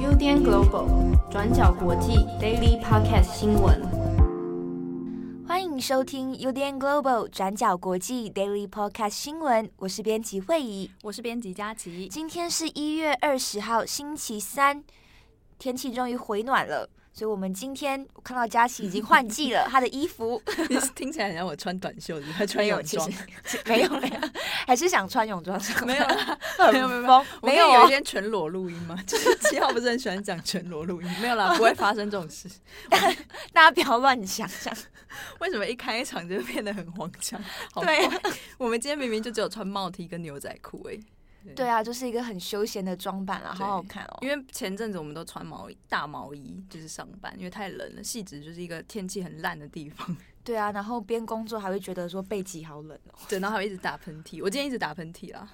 UDN Global 转角国际 Daily Podcast 新闻，欢迎收听 UDN Global 转角国际 Daily Podcast 新闻。我是编辑慧仪，我是编辑佳琪。今天是一月二十号，星期三，天气终于回暖了。所以，我们今天我看到佳琪已经换季了，她的衣服 听起来很像我穿短袖子，还穿泳装，没有没有，还是想穿泳装上？没有，没有没有没有，没有有一天全裸录音吗？就是七号不是很喜欢讲全裸录音？没有啦，不会发生这种事，大家不要乱想象。为什么一开场就变得很荒腔？对，我们今天明明就只有穿帽 T 跟牛仔裤诶。对啊，就是一个很休闲的装扮啊，好好看哦。因为前阵子我们都穿毛衣、大毛衣，就是上班，因为太冷了。汐止就是一个天气很烂的地方。对啊，然后边工作还会觉得说背脊好冷哦。对，然后还会一直打喷嚏。我今天一直打喷嚏啦，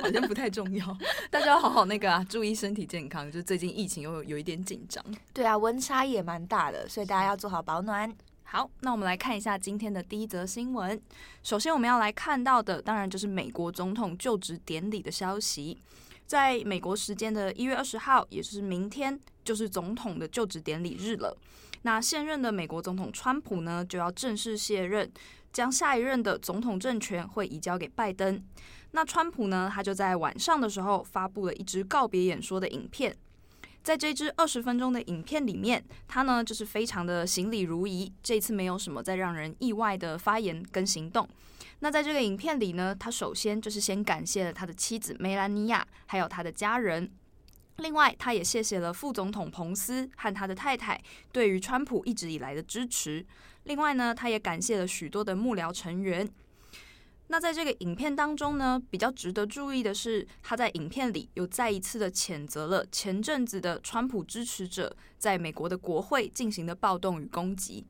好像不太重要。大家要好好那个啊，注意身体健康。就最近疫情又有，有一点紧张。对啊，温差也蛮大的，所以大家要做好保暖。好，那我们来看一下今天的第一则新闻。首先，我们要来看到的，当然就是美国总统就职典礼的消息。在美国时间的一月二十号，也就是明天，就是总统的就职典礼日了。那现任的美国总统川普呢，就要正式卸任，将下一任的总统政权会移交给拜登。那川普呢，他就在晚上的时候发布了一支告别演说的影片。在这支二十分钟的影片里面，他呢就是非常的行礼如仪，这次没有什么再让人意外的发言跟行动。那在这个影片里呢，他首先就是先感谢了他的妻子梅兰妮亚，还有他的家人。另外，他也谢谢了副总统彭斯和他的太太对于川普一直以来的支持。另外呢，他也感谢了许多的幕僚成员。那在这个影片当中呢，比较值得注意的是，他在影片里又再一次的谴责了前阵子的川普支持者在美国的国会进行的暴动与攻击。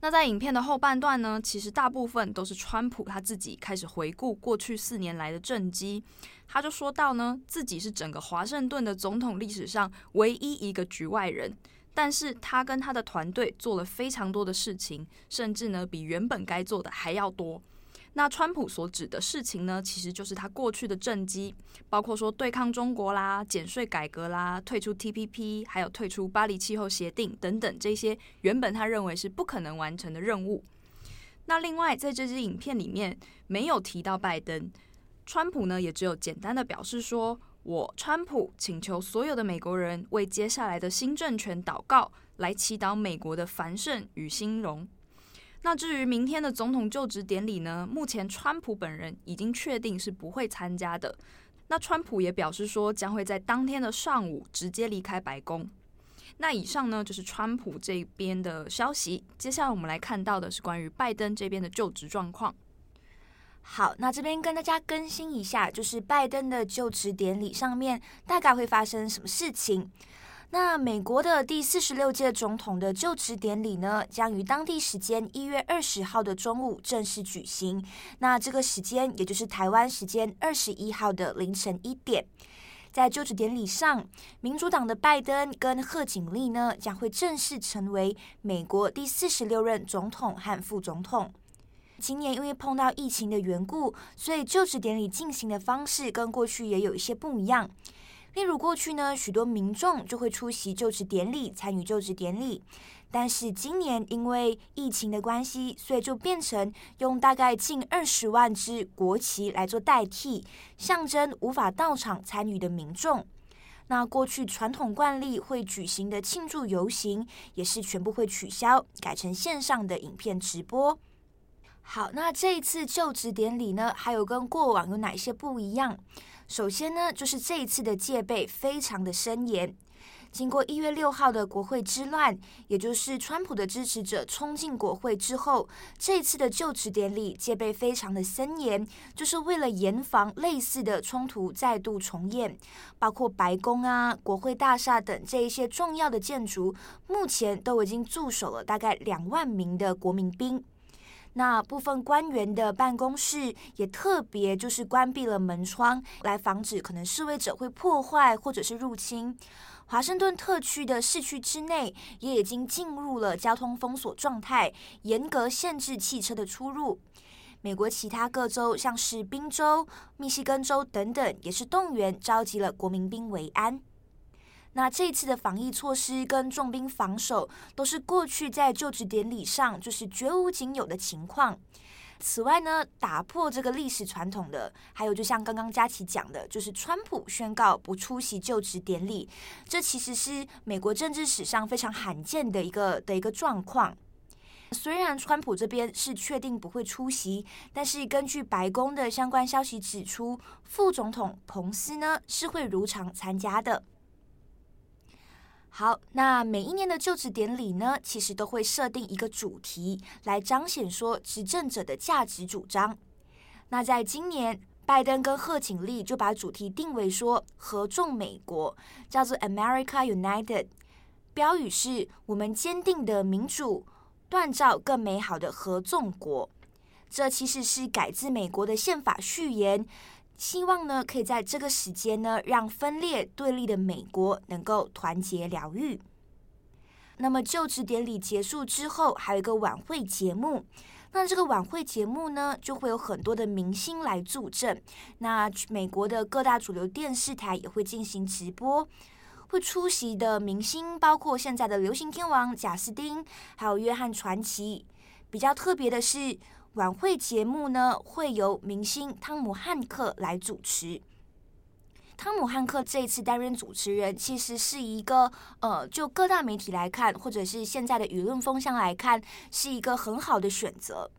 那在影片的后半段呢，其实大部分都是川普他自己开始回顾过去四年来的政绩，他就说到呢，自己是整个华盛顿的总统历史上唯一一个局外人，但是他跟他的团队做了非常多的事情，甚至呢比原本该做的还要多。那川普所指的事情呢，其实就是他过去的政绩，包括说对抗中国啦、减税改革啦、退出 TPP，还有退出巴黎气候协定等等这些原本他认为是不可能完成的任务。那另外在这支影片里面没有提到拜登，川普呢也只有简单的表示说：“我川普请求所有的美国人为接下来的新政权祷告，来祈祷美国的繁盛与兴荣。”那至于明天的总统就职典礼呢？目前川普本人已经确定是不会参加的。那川普也表示说，将会在当天的上午直接离开白宫。那以上呢，就是川普这边的消息。接下来我们来看到的是关于拜登这边的就职状况。好，那这边跟大家更新一下，就是拜登的就职典礼上面大概会发生什么事情。那美国的第四十六届总统的就职典礼呢，将于当地时间一月二十号的中午正式举行。那这个时间也就是台湾时间二十一号的凌晨一点，在就职典礼上，民主党的拜登跟贺锦丽呢将会正式成为美国第四十六任总统和副总统。今年因为碰到疫情的缘故，所以就职典礼进行的方式跟过去也有一些不一样。例如过去呢，许多民众就会出席就职典礼，参与就职典礼。但是今年因为疫情的关系，所以就变成用大概近二十万支国旗来做代替，象征无法到场参与的民众。那过去传统惯例会举行的庆祝游行，也是全部会取消，改成线上的影片直播。好，那这一次就职典礼呢，还有跟过往有哪些不一样？首先呢，就是这一次的戒备非常的森严。经过一月六号的国会之乱，也就是川普的支持者冲进国会之后，这一次的就职典礼戒备非常的森严，就是为了严防类似的冲突再度重演。包括白宫啊、国会大厦等这一些重要的建筑，目前都已经驻守了大概两万名的国民兵。那部分官员的办公室也特别就是关闭了门窗，来防止可能示威者会破坏或者是入侵。华盛顿特区的市区之内也已经进入了交通封锁状态，严格限制汽车的出入。美国其他各州，像是宾州、密西根州等等，也是动员召集了国民兵维安。那这一次的防疫措施跟重兵防守，都是过去在就职典礼上就是绝无仅有的情况。此外呢，打破这个历史传统的，还有就像刚刚佳琪讲的，就是川普宣告不出席就职典礼，这其实是美国政治史上非常罕见的一个的一个状况。虽然川普这边是确定不会出席，但是根据白宫的相关消息指出，副总统彭斯呢是会如常参加的。好，那每一年的就职典礼呢，其实都会设定一个主题来彰显说执政者的价值主张。那在今年，拜登跟贺锦丽就把主题定为说合众美国，叫做 America United，标语是我们坚定的民主，锻造更美好的合众国。这其实是改自美国的宪法序言。希望呢，可以在这个时间呢，让分裂对立的美国能够团结疗愈。那么就职典礼结束之后，还有一个晚会节目。那这个晚会节目呢，就会有很多的明星来助阵。那美国的各大主流电视台也会进行直播。会出席的明星包括现在的流行天王贾斯汀，还有约翰传奇。比较特别的是。晚会节目呢，会由明星汤姆汉克来主持。汤姆汉克这一次担任主持人，其实是一个呃，就各大媒体来看，或者是现在的舆论风向来看，是一个很好的选择。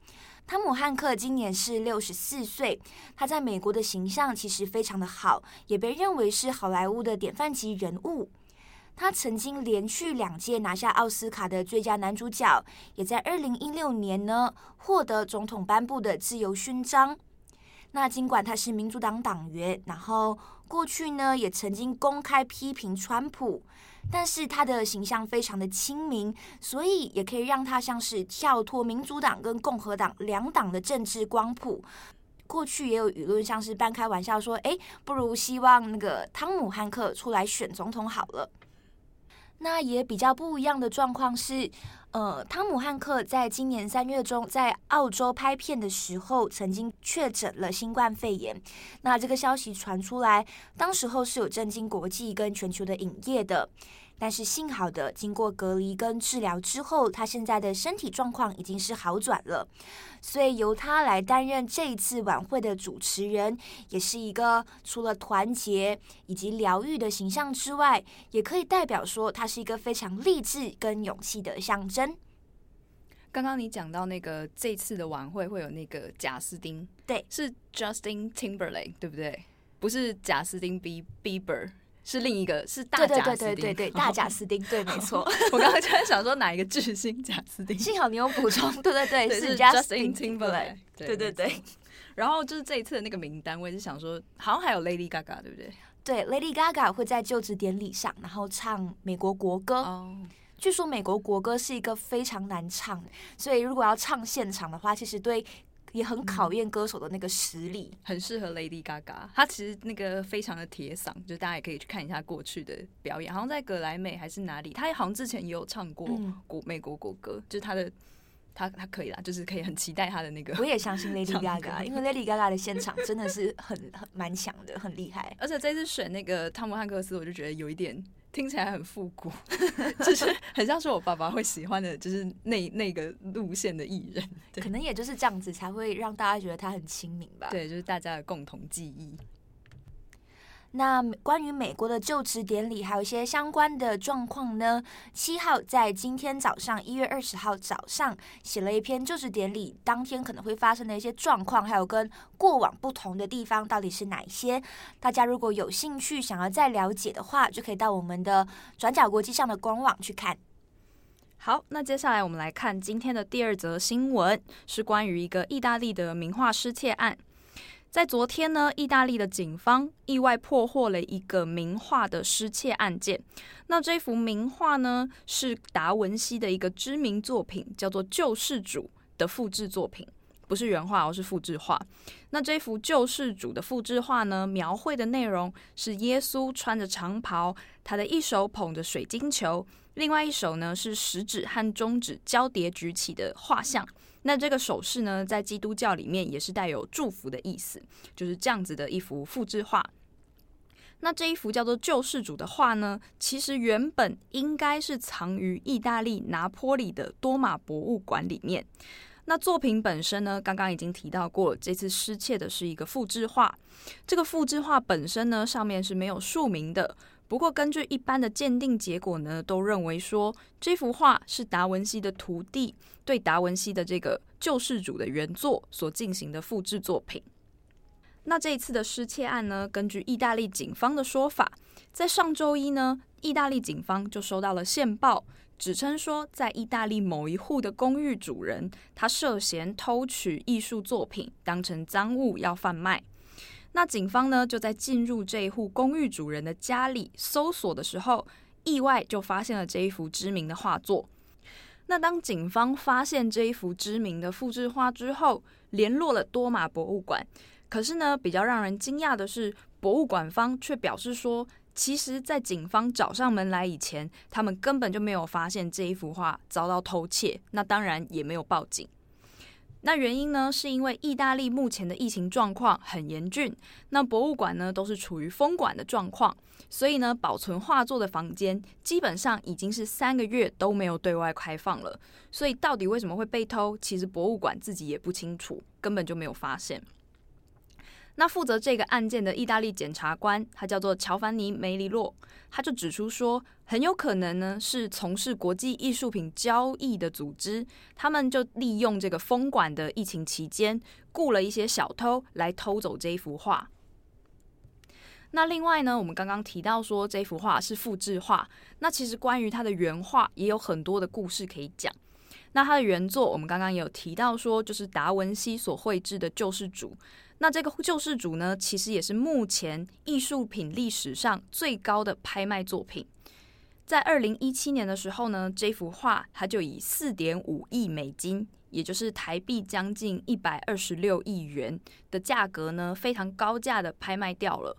汤姆汉克今年是六十四岁，他在美国的形象其实非常的好，也被认为是好莱坞的典范级人物。他曾经连续两届拿下奥斯卡的最佳男主角，也在二零一六年呢获得总统颁布的自由勋章。那尽管他是民主党党员，然后过去呢也曾经公开批评川普，但是他的形象非常的亲民，所以也可以让他像是跳脱民主党跟共和党两党的政治光谱。过去也有舆论像是半开玩笑说：“哎，不如希望那个汤姆汉克出来选总统好了。”那也比较不一样的状况是，呃，汤姆汉克在今年三月中在澳洲拍片的时候，曾经确诊了新冠肺炎。那这个消息传出来，当时候是有震惊国际跟全球的影业的。但是幸好的，经过隔离跟治疗之后，他现在的身体状况已经是好转了，所以由他来担任这一次晚会的主持人，也是一个除了团结以及疗愈的形象之外，也可以代表说他是一个非常励志跟勇气的象征。刚刚你讲到那个这次的晚会会有那个贾斯汀，对，是 Justin Timberlake 对不对？不是贾斯汀 B Bieber。是另一个，是大贾斯汀，对对对对对，大贾斯汀，对，没 错。我刚刚就在想说哪一个巨星贾斯汀，幸好你有补充，对 对对，对是 Justin Timberlake，对对对。然后就是这一次的那个名单，我也是想说，好像还有 Lady Gaga，对不对？对，Lady Gaga 会在就职典礼上，然后唱美国国歌。哦。据说美国国歌是一个非常难唱，所以如果要唱现场的话，其实对。也很考验歌手的那个实力，嗯、很适合 Lady Gaga。她其实那个非常的铁嗓，就是大家也可以去看一下过去的表演，好像在格莱美还是哪里，她好像之前也有唱过国美国国歌，就是她的，她她可以啦，就是可以很期待他的那个。我也相信 Lady Gaga，因为 Lady Gaga 的现场真的是很很蛮强的，很厉害。而且这次选那个汤姆汉克斯，我就觉得有一点。听起来很复古，就是很像是我爸爸会喜欢的，就是那那个路线的艺人。可能也就是这样子，才会让大家觉得他很亲民吧。对，就是大家的共同记忆。那关于美国的就职典礼，还有一些相关的状况呢？七号在今天早上，一月二十号早上写了一篇就职典礼当天可能会发生的一些状况，还有跟过往不同的地方到底是哪一些？大家如果有兴趣想要再了解的话，就可以到我们的转角国际上的官网去看。好，那接下来我们来看今天的第二则新闻，是关于一个意大利的名画失窃案。在昨天呢，意大利的警方意外破获了一个名画的失窃案件。那这幅名画呢，是达文西的一个知名作品，叫做《救世主》的复制作品，不是原画，而是复制画。那这幅《救世主》的复制画呢，描绘的内容是耶稣穿着长袍，他的一手捧着水晶球，另外一手呢是食指和中指交叠举起的画像。那这个手势呢，在基督教里面也是带有祝福的意思，就是这样子的一幅复制画。那这一幅叫做《救世主》的画呢，其实原本应该是藏于意大利拿坡里的多玛博物馆里面。那作品本身呢，刚刚已经提到过，这次失窃的是一个复制画。这个复制画本身呢，上面是没有署名的。不过，根据一般的鉴定结果呢，都认为说这幅画是达文西的徒弟对达文西的这个《救世主》的原作所进行的复制作品。那这一次的失窃案呢，根据意大利警方的说法，在上周一呢，意大利警方就收到了线报，指称说在意大利某一户的公寓主人，他涉嫌偷取艺术作品当成赃物要贩卖。那警方呢，就在进入这一户公寓主人的家里搜索的时候，意外就发现了这一幅知名的画作。那当警方发现这一幅知名的复制画之后，联络了多玛博物馆。可是呢，比较让人惊讶的是，博物馆方却表示说，其实，在警方找上门来以前，他们根本就没有发现这一幅画遭到偷窃，那当然也没有报警。那原因呢，是因为意大利目前的疫情状况很严峻，那博物馆呢都是处于封馆的状况，所以呢，保存画作的房间基本上已经是三个月都没有对外开放了。所以，到底为什么会被偷，其实博物馆自己也不清楚，根本就没有发现。那负责这个案件的意大利检察官，他叫做乔凡尼·梅里洛，他就指出说，很有可能呢是从事国际艺术品交易的组织，他们就利用这个封馆的疫情期间，雇了一些小偷来偷走这一幅画。那另外呢，我们刚刚提到说这幅画是复制画，那其实关于它的原画也有很多的故事可以讲。那它的原作，我们刚刚也有提到说，就是达文西所绘制的《救世主》。那这个救世主呢，其实也是目前艺术品历史上最高的拍卖作品。在二零一七年的时候呢，这幅画它就以四点五亿美金，也就是台币将近一百二十六亿元的价格呢，非常高价的拍卖掉了。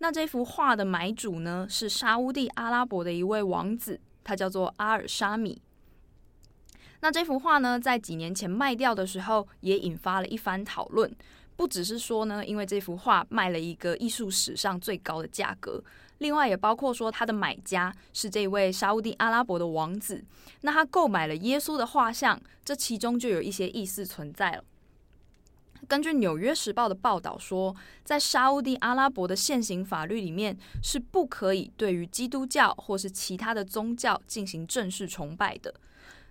那这幅画的买主呢，是沙乌地阿拉伯的一位王子，他叫做阿尔沙米。那这幅画呢，在几年前卖掉的时候，也引发了一番讨论。不只是说呢，因为这幅画卖了一个艺术史上最高的价格，另外也包括说他的买家是这位沙乌地阿拉伯的王子，那他购买了耶稣的画像，这其中就有一些意思存在了。根据《纽约时报》的报道说，在沙乌地阿拉伯的现行法律里面是不可以对于基督教或是其他的宗教进行正式崇拜的。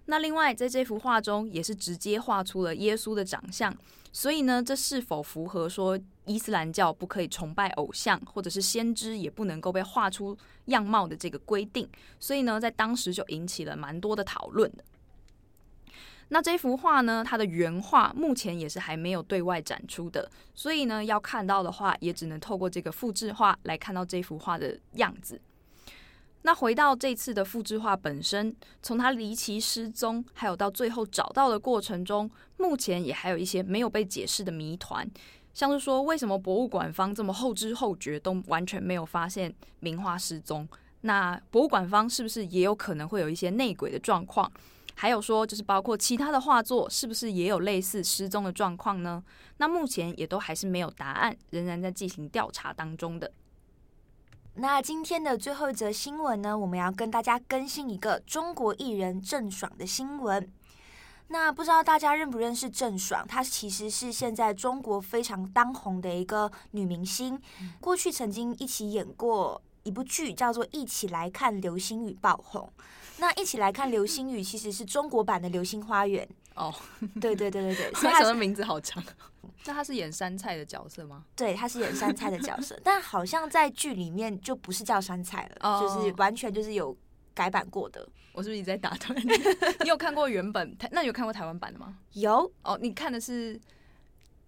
那另外，在这幅画中也是直接画出了耶稣的长相，所以呢，这是否符合说伊斯兰教不可以崇拜偶像，或者是先知也不能够被画出样貌的这个规定？所以呢，在当时就引起了蛮多的讨论的。那这幅画呢，它的原画目前也是还没有对外展出的，所以呢，要看到的话，也只能透过这个复制画来看到这幅画的样子。那回到这次的复制画本身，从他离奇失踪，还有到最后找到的过程中，目前也还有一些没有被解释的谜团，像是说为什么博物馆方这么后知后觉，都完全没有发现名画失踪？那博物馆方是不是也有可能会有一些内鬼的状况？还有说，就是包括其他的画作，是不是也有类似失踪的状况呢？那目前也都还是没有答案，仍然在进行调查当中的。那今天的最后一则新闻呢，我们要跟大家更新一个中国艺人郑爽的新闻。那不知道大家认不认识郑爽？她其实是现在中国非常当红的一个女明星，过去曾经一起演过一部剧，叫做《一起来看流星雨》爆红。那一起来看流星雨，其实是中国版的《流星花园》哦。对对对对对，所以他的名字好长。那他是演山菜的角色吗？对，他是演山菜的角色，但好像在剧里面就不是叫山菜了，oh. 就是完全就是有改版过的。我是不是一直在打断你？你有看过原本台？那你有看过台湾版的吗？有哦，oh, 你看的是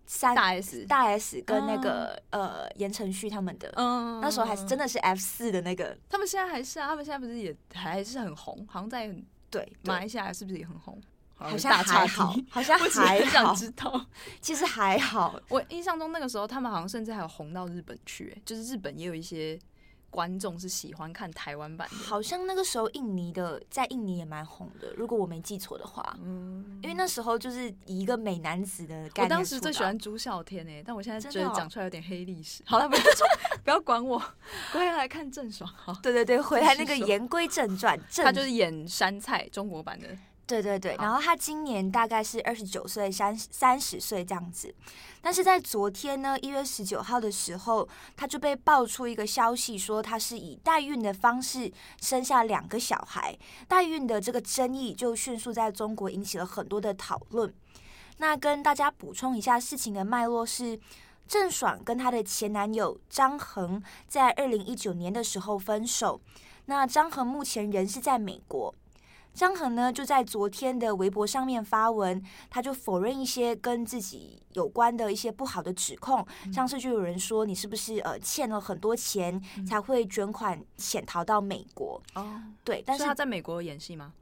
三大 S 大 S 跟那个、oh. 呃言承旭他们的，嗯，oh. 那时候还是真的是 F 四的那个。他们现在还是啊？他们现在不是也还是很红？好像在对马来西亚是不是也很红？好像还好，好像还好。想知道，其实还好。我印象中那个时候，他们好像甚至还有红到日本去，就是日本也有一些观众是喜欢看台湾版的？好像那个时候印尼的在印尼也蛮红的，如果我没记错的话。嗯，因为那时候就是以一个美男子的概念。我当时最喜欢朱孝天诶、欸，但我现在觉得讲出来有点黑历史。好了，不要说，不要管我，回来看郑爽。好，对对对，回来那个言归正传，他就是演杉菜中国版的。对对对，然后他今年大概是二十九岁，三三十岁这样子。但是在昨天呢，一月十九号的时候，他就被爆出一个消息，说他是以代孕的方式生下两个小孩。代孕的这个争议就迅速在中国引起了很多的讨论。那跟大家补充一下事情的脉络是，郑爽跟她的前男友张恒在二零一九年的时候分手。那张恒目前人是在美国。张恒呢，就在昨天的微博上面发文，他就否认一些跟自己有关的一些不好的指控，嗯、像是就有人说你是不是呃欠了很多钱才会卷款潜逃到美国？哦、嗯，对，但是他在美国演戏吗？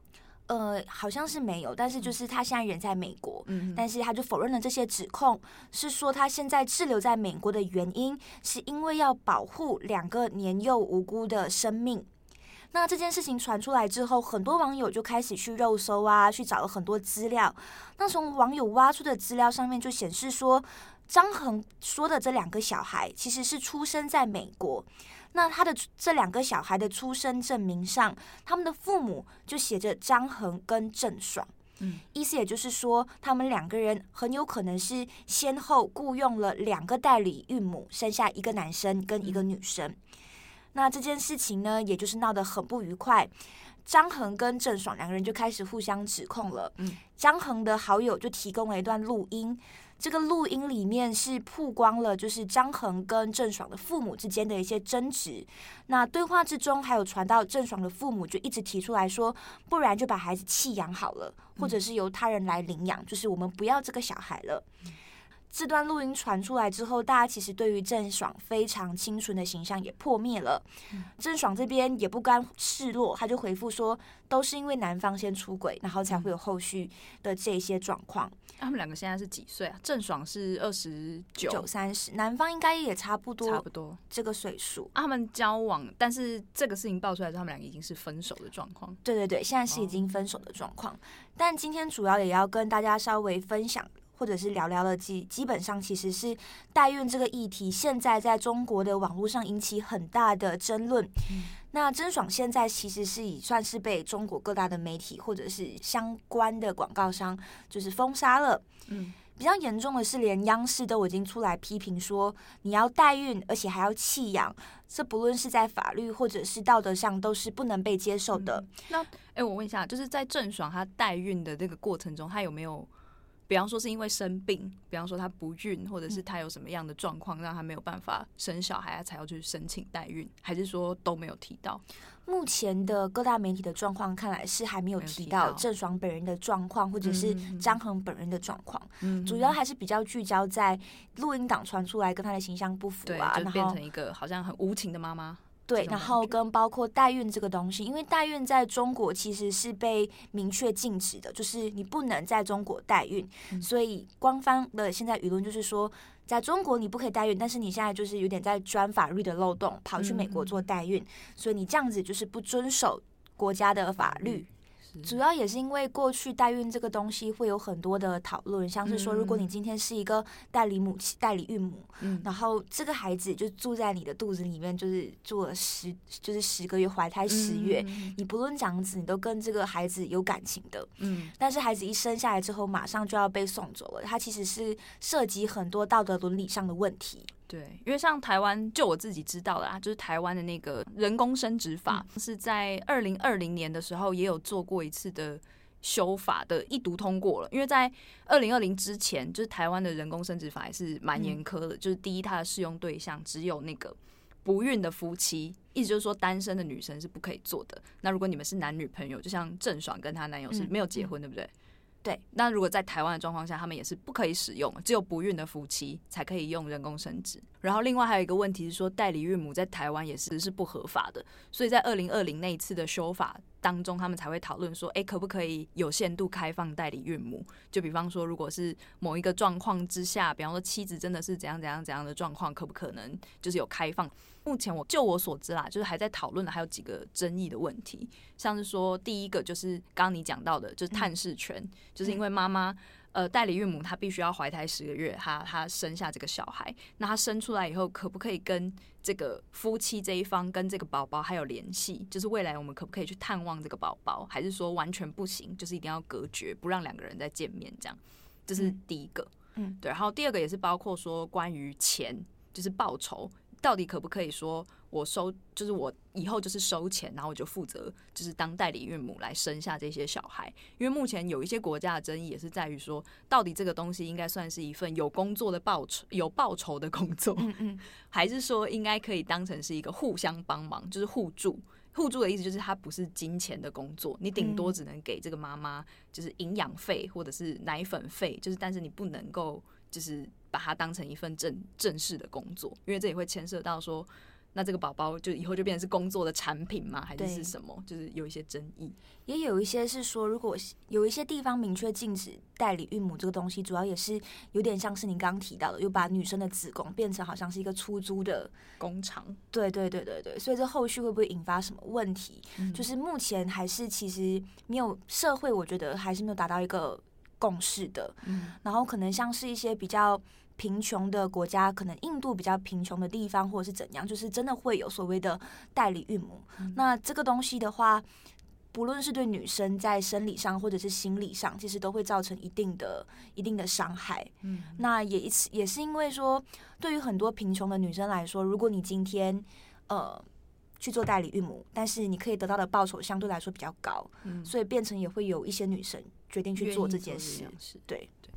呃，好像是没有，但是就是他现在人在美国，嗯，但是他就否认了这些指控，是说他现在滞留在美国的原因是因为要保护两个年幼无辜的生命。那这件事情传出来之后，很多网友就开始去肉搜啊，去找了很多资料。那从网友挖出的资料上面就显示说，张恒说的这两个小孩其实是出生在美国。那他的这两个小孩的出生证明上，他们的父母就写着张恒跟郑爽。嗯，意思也就是说，他们两个人很有可能是先后雇佣了两个代理孕母，生下一个男生跟一个女生。那这件事情呢，也就是闹得很不愉快。张恒跟郑爽两个人就开始互相指控了。嗯，张恒的好友就提供了一段录音，这个录音里面是曝光了，就是张恒跟郑爽的父母之间的一些争执。那对话之中还有传到郑爽的父母就一直提出来说，不然就把孩子弃养好了，或者是由他人来领养，就是我们不要这个小孩了。这段录音传出来之后，大家其实对于郑爽非常清纯的形象也破灭了。嗯、郑爽这边也不甘示弱，他就回复说，都是因为男方先出轨，然后才会有后续的这些状况。他们两个现在是几岁啊？郑爽是二十九、三十，男方应该也差不多，差不多这个岁数。他们交往，但是这个事情爆出来之后，他们两个已经是分手的状况。对对对，现在是已经分手的状况。哦、但今天主要也要跟大家稍微分享。或者是聊聊了基基本上其实是代孕这个议题，现在在中国的网络上引起很大的争论。嗯、那郑爽现在其实是已算是被中国各大的媒体或者是相关的广告商就是封杀了。嗯，比较严重的是，连央视都已经出来批评说，你要代孕而且还要弃养，这不论是在法律或者是道德上都是不能被接受的。嗯、那哎、欸，我问一下，就是在郑爽她代孕的这个过程中，她有没有？比方说是因为生病，比方说她不孕，或者是她有什么样的状况让她没有办法生小孩，才要去申请代孕，还是说都没有提到？目前的各大媒体的状况看来是还没有提到郑爽本人的状况，或者是张恒本人的状况。嗯，主要还是比较聚焦在录音档传出来跟她的形象不符啊，对，就变成一个好像很无情的妈妈。对，然后跟包括代孕这个东西，因为代孕在中国其实是被明确禁止的，就是你不能在中国代孕。嗯、所以官方的现在舆论就是说，在中国你不可以代孕，但是你现在就是有点在钻法律的漏洞，跑去美国做代孕，嗯、所以你这样子就是不遵守国家的法律。嗯主要也是因为过去代孕这个东西会有很多的讨论，像是说，如果你今天是一个代理母亲、代理孕母，嗯，然后这个孩子就住在你的肚子里面，就是住了十，就是十个月，怀胎十月，嗯，你不论这样子，你都跟这个孩子有感情的，嗯，但是孩子一生下来之后，马上就要被送走了，它其实是涉及很多道德伦理上的问题。对，因为像台湾，就我自己知道的啊，就是台湾的那个人工生殖法，嗯、是在二零二零年的时候也有做过一次的修法的一读通过了。因为在二零二零之前，就是台湾的人工生殖法也是蛮严苛的，嗯、就是第一，它的适用对象只有那个不孕的夫妻，意思就是说单身的女生是不可以做的。那如果你们是男女朋友，就像郑爽跟她男友是没有结婚，嗯、对不对？对，那如果在台湾的状况下，他们也是不可以使用，只有不孕的夫妻才可以用人工生殖。然后另外还有一个问题是说，代理孕母在台湾也是是不合法的。所以在二零二零那一次的修法当中，他们才会讨论说，哎，可不可以有限度开放代理孕母？就比方说，如果是某一个状况之下，比方说妻子真的是怎样怎样怎样的状况，可不可能就是有开放？目前我就我所知啦，就是还在讨论的还有几个争议的问题，像是说第一个就是刚刚你讲到的，就是探视权，就是因为妈妈。呃，代理孕母她必须要怀胎十个月，她她生下这个小孩，那她生出来以后，可不可以跟这个夫妻这一方跟这个宝宝还有联系？就是未来我们可不可以去探望这个宝宝，还是说完全不行，就是一定要隔绝，不让两个人再见面？这样，这是第一个。嗯，对。然后第二个也是包括说关于钱，就是报酬。到底可不可以说，我收就是我以后就是收钱，然后我就负责就是当代理孕母来生下这些小孩？因为目前有一些国家的争议也是在于说，到底这个东西应该算是一份有工作的报酬、有报酬的工作，还是说应该可以当成是一个互相帮忙，就是互助？互助的意思就是它不是金钱的工作，你顶多只能给这个妈妈就是营养费或者是奶粉费，就是但是你不能够就是。把它当成一份正正式的工作，因为这也会牵涉到说，那这个宝宝就以后就变成是工作的产品吗？还是是什么？就是有一些争议，也有一些是说，如果有一些地方明确禁止代理孕母这个东西，主要也是有点像是您刚刚提到的，又把女生的子宫变成好像是一个出租的工厂。对对对对对，所以这后续会不会引发什么问题？嗯、就是目前还是其实没有社会，我觉得还是没有达到一个。共识的，嗯，然后可能像是一些比较贫穷的国家，可能印度比较贫穷的地方，或者是怎样，就是真的会有所谓的代理孕母。嗯、那这个东西的话，不论是对女生在生理上或者是心理上，其实都会造成一定的、一定的伤害。嗯，那也一次也是因为说，对于很多贫穷的女生来说，如果你今天呃去做代理孕母，但是你可以得到的报酬相对来说比较高，嗯，所以变成也会有一些女生。决定去做这件事，对对。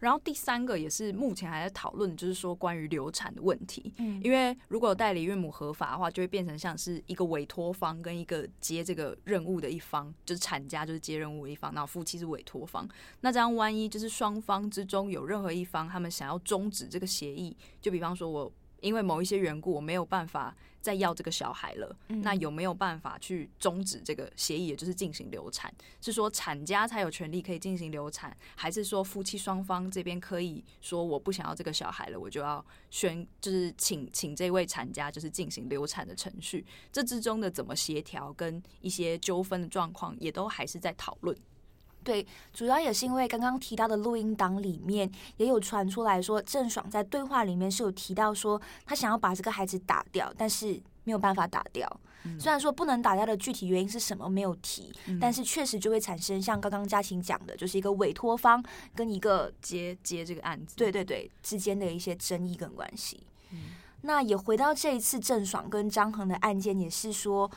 然后第三个也是目前还在讨论，就是说关于流产的问题。嗯，因为如果代理孕母合法的话，就会变成像是一个委托方跟一个接这个任务的一方，就是产家就是接任务的一方，然后夫妻是委托方。那这样万一就是双方之中有任何一方他们想要终止这个协议，就比方说我。因为某一些缘故，我没有办法再要这个小孩了。嗯、那有没有办法去终止这个协议，也就是进行流产？是说产家才有权利可以进行流产，还是说夫妻双方这边可以说我不想要这个小孩了，我就要宣，就是请请这位产家就是进行流产的程序？这之中的怎么协调，跟一些纠纷的状况，也都还是在讨论。对，主要也是因为刚刚提到的录音档里面也有传出来说，郑爽在对话里面是有提到说，她想要把这个孩子打掉，但是没有办法打掉。嗯、虽然说不能打掉的具体原因是什么没有提，嗯、但是确实就会产生像刚刚嘉晴讲的，就是一个委托方跟一个接接这个案子，对对对之间的一些争议跟关系。嗯、那也回到这一次郑爽跟张恒的案件，也是说。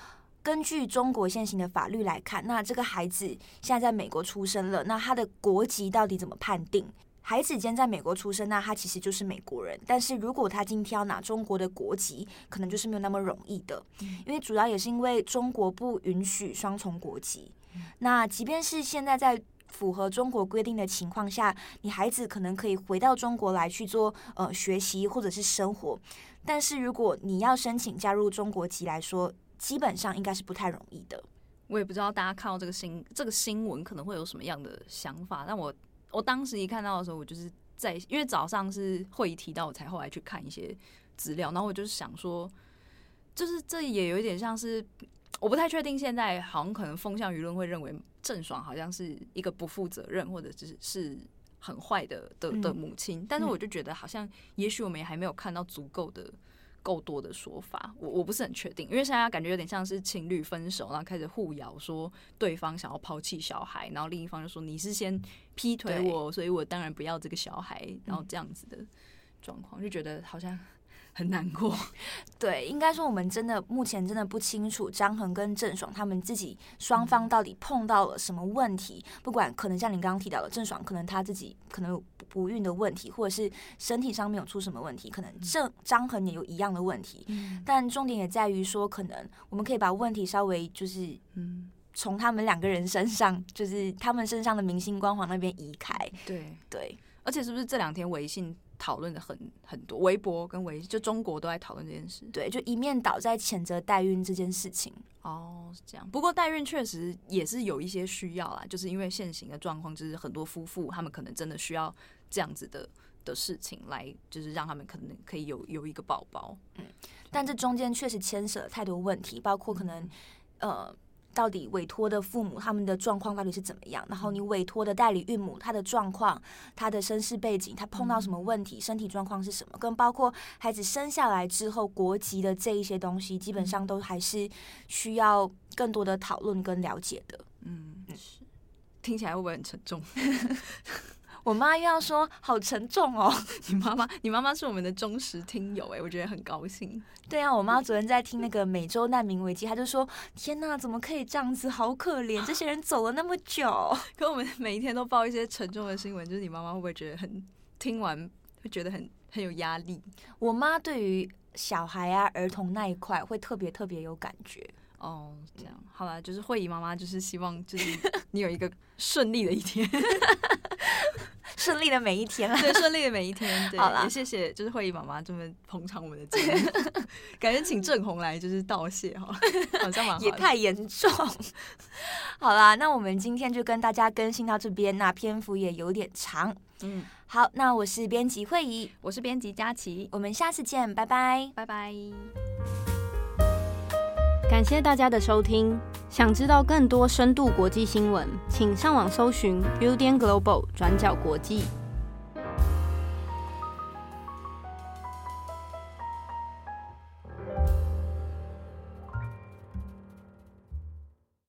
根据中国现行的法律来看，那这个孩子现在在美国出生了，那他的国籍到底怎么判定？孩子间在美国出生，那他其实就是美国人。但是如果他今天要拿中国的国籍，可能就是没有那么容易的，因为主要也是因为中国不允许双重国籍。那即便是现在在符合中国规定的情况下，你孩子可能可以回到中国来去做呃学习或者是生活，但是如果你要申请加入中国籍来说，基本上应该是不太容易的。我也不知道大家看到这个新这个新闻可能会有什么样的想法。但我我当时一看到的时候，我就是在因为早上是会议提到，我才后来去看一些资料。然后我就是想说，就是这也有一点像是我不太确定。现在好像可能风向舆论会认为郑爽好像是一个不负责任或者是是很坏的的的母亲。嗯、但是我就觉得好像也许我们也还没有看到足够的。够多的说法，我我不是很确定，因为现在感觉有点像是情侣分手，然后开始互咬，说对方想要抛弃小孩，然后另一方就说你是先劈腿我，所以我当然不要这个小孩，然后这样子的状况，嗯、就觉得好像。很难过，对，应该说我们真的目前真的不清楚张恒跟郑爽他们自己双方到底碰到了什么问题。嗯、不管可能像你刚刚提到的，郑爽可能他自己可能有不孕的问题，或者是身体上面有出什么问题，可能郑张恒也有一样的问题。嗯、但重点也在于说，可能我们可以把问题稍微就是嗯，从他们两个人身上，就是他们身上的明星光环那边移开。对对。对而且是不是这两天微信讨论的很很多，微博跟微信就中国都在讨论这件事。对，就一面倒在谴责代孕这件事情。哦，是这样。不过代孕确实也是有一些需要啦，就是因为现行的状况，就是很多夫妇他们可能真的需要这样子的的事情来，就是让他们可能可以有有一个宝宝。嗯，但这中间确实牵涉太多问题，包括可能呃。到底委托的父母他们的状况到底是怎么样？然后你委托的代理孕母她的状况、她的身世背景、她碰到什么问题、身体状况是什么？跟包括孩子生下来之后国籍的这一些东西，基本上都还是需要更多的讨论跟了解的。嗯，是。听起来会不会很沉重？我妈又要说好沉重哦。你妈妈，你妈妈是我们的忠实听友哎，我觉得很高兴。对啊，我妈昨天在听那个美洲难民危机，她就说：“天哪，怎么可以这样子？好可怜，这些人走了那么久。”可我们每一天都报一些沉重的新闻，就是你妈妈会不会觉得很听完会觉得很很有压力？我妈对于小孩啊、儿童那一块会特别特别有感觉。哦，这样好了，就是慧仪妈妈就是希望就是你有一个顺利的一天。顺利的每一天，对，顺利的每一天。对，好啦，也谢谢，就是慧仪妈妈这么捧场我们的节目，感觉请郑红来就是道谢哈，好像蛮也太严重。好啦，那我们今天就跟大家更新到这边，那篇幅也有点长。嗯，好，那我是编辑慧仪，我是编辑佳琪，我们下次见，拜拜，拜拜。感谢大家的收听。想知道更多深度国际新闻，请上网搜寻 Building Global 转角国际。